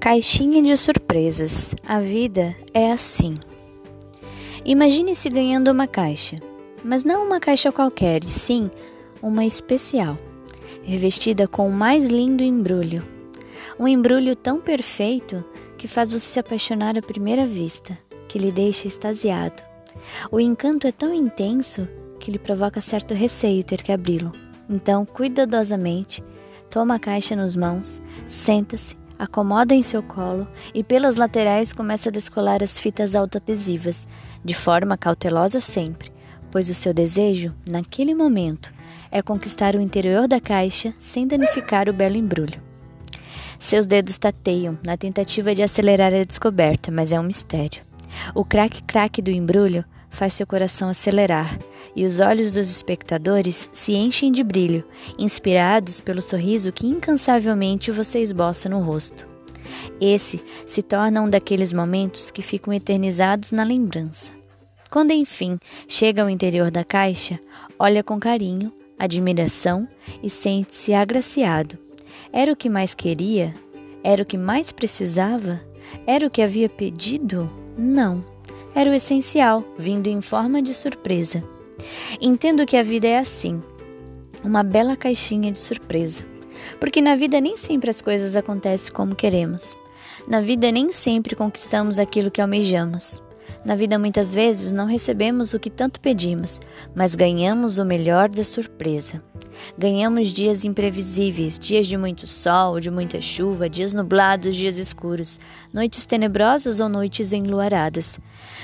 Caixinha de surpresas. A vida é assim. Imagine-se ganhando uma caixa, mas não uma caixa qualquer, sim uma especial, revestida com o mais lindo embrulho. Um embrulho tão perfeito que faz você se apaixonar à primeira vista, que lhe deixa extasiado. O encanto é tão intenso que lhe provoca certo receio ter que abri-lo. Então, cuidadosamente, toma a caixa nos mãos, senta-se acomoda em seu colo e pelas laterais começa a descolar as fitas autoadesivas, de forma cautelosa sempre, pois o seu desejo, naquele momento, é conquistar o interior da caixa sem danificar o belo embrulho. Seus dedos tateiam na tentativa de acelerar a descoberta, mas é um mistério. O craque-craque do embrulho faz seu coração acelerar e os olhos dos espectadores se enchem de brilho, inspirados pelo sorriso que incansavelmente você esboça no rosto. Esse se torna um daqueles momentos que ficam eternizados na lembrança. Quando enfim chega ao interior da caixa, olha com carinho, admiração e sente-se agraciado. Era o que mais queria? Era o que mais precisava? Era o que havia pedido? Não era o essencial, vindo em forma de surpresa. Entendo que a vida é assim, uma bela caixinha de surpresa. Porque na vida nem sempre as coisas acontecem como queremos. Na vida nem sempre conquistamos aquilo que almejamos. Na vida, muitas vezes, não recebemos o que tanto pedimos, mas ganhamos o melhor da surpresa. Ganhamos dias imprevisíveis, dias de muito sol, de muita chuva, dias nublados, dias escuros, noites tenebrosas ou noites enluaradas.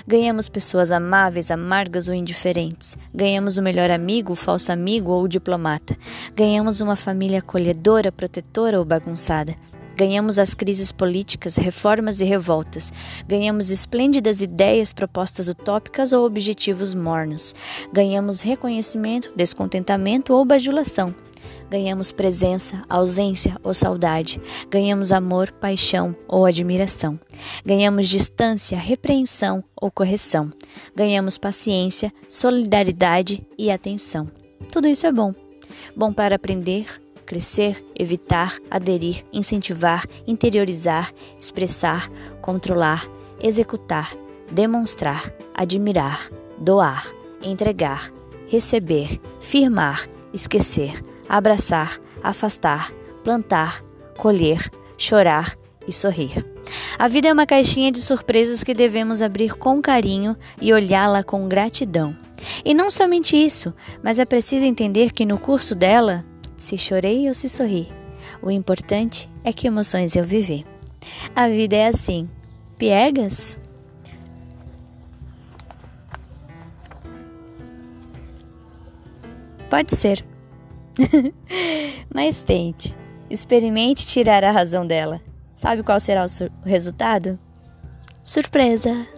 Ganhamos pessoas amáveis, amargas ou indiferentes. Ganhamos o melhor amigo, o falso amigo ou o diplomata. Ganhamos uma família acolhedora, protetora ou bagunçada. Ganhamos as crises políticas, reformas e revoltas. Ganhamos esplêndidas ideias, propostas utópicas ou objetivos mornos. Ganhamos reconhecimento, descontentamento ou bajulação. Ganhamos presença, ausência ou saudade. Ganhamos amor, paixão ou admiração. Ganhamos distância, repreensão ou correção. Ganhamos paciência, solidariedade e atenção. Tudo isso é bom. Bom para aprender, crescer, evitar, aderir, incentivar, interiorizar, expressar, controlar, executar, demonstrar, admirar, doar, entregar, receber, firmar, esquecer, abraçar, afastar, plantar, colher, chorar e sorrir. A vida é uma caixinha de surpresas que devemos abrir com carinho e olhá-la com gratidão. E não somente isso, mas é preciso entender que no curso dela se chorei ou se sorri. O importante é que emoções eu vivi. A vida é assim. Piegas? Pode ser. Mas tente. Experimente tirar a razão dela. Sabe qual será o, resultado? Surpresa!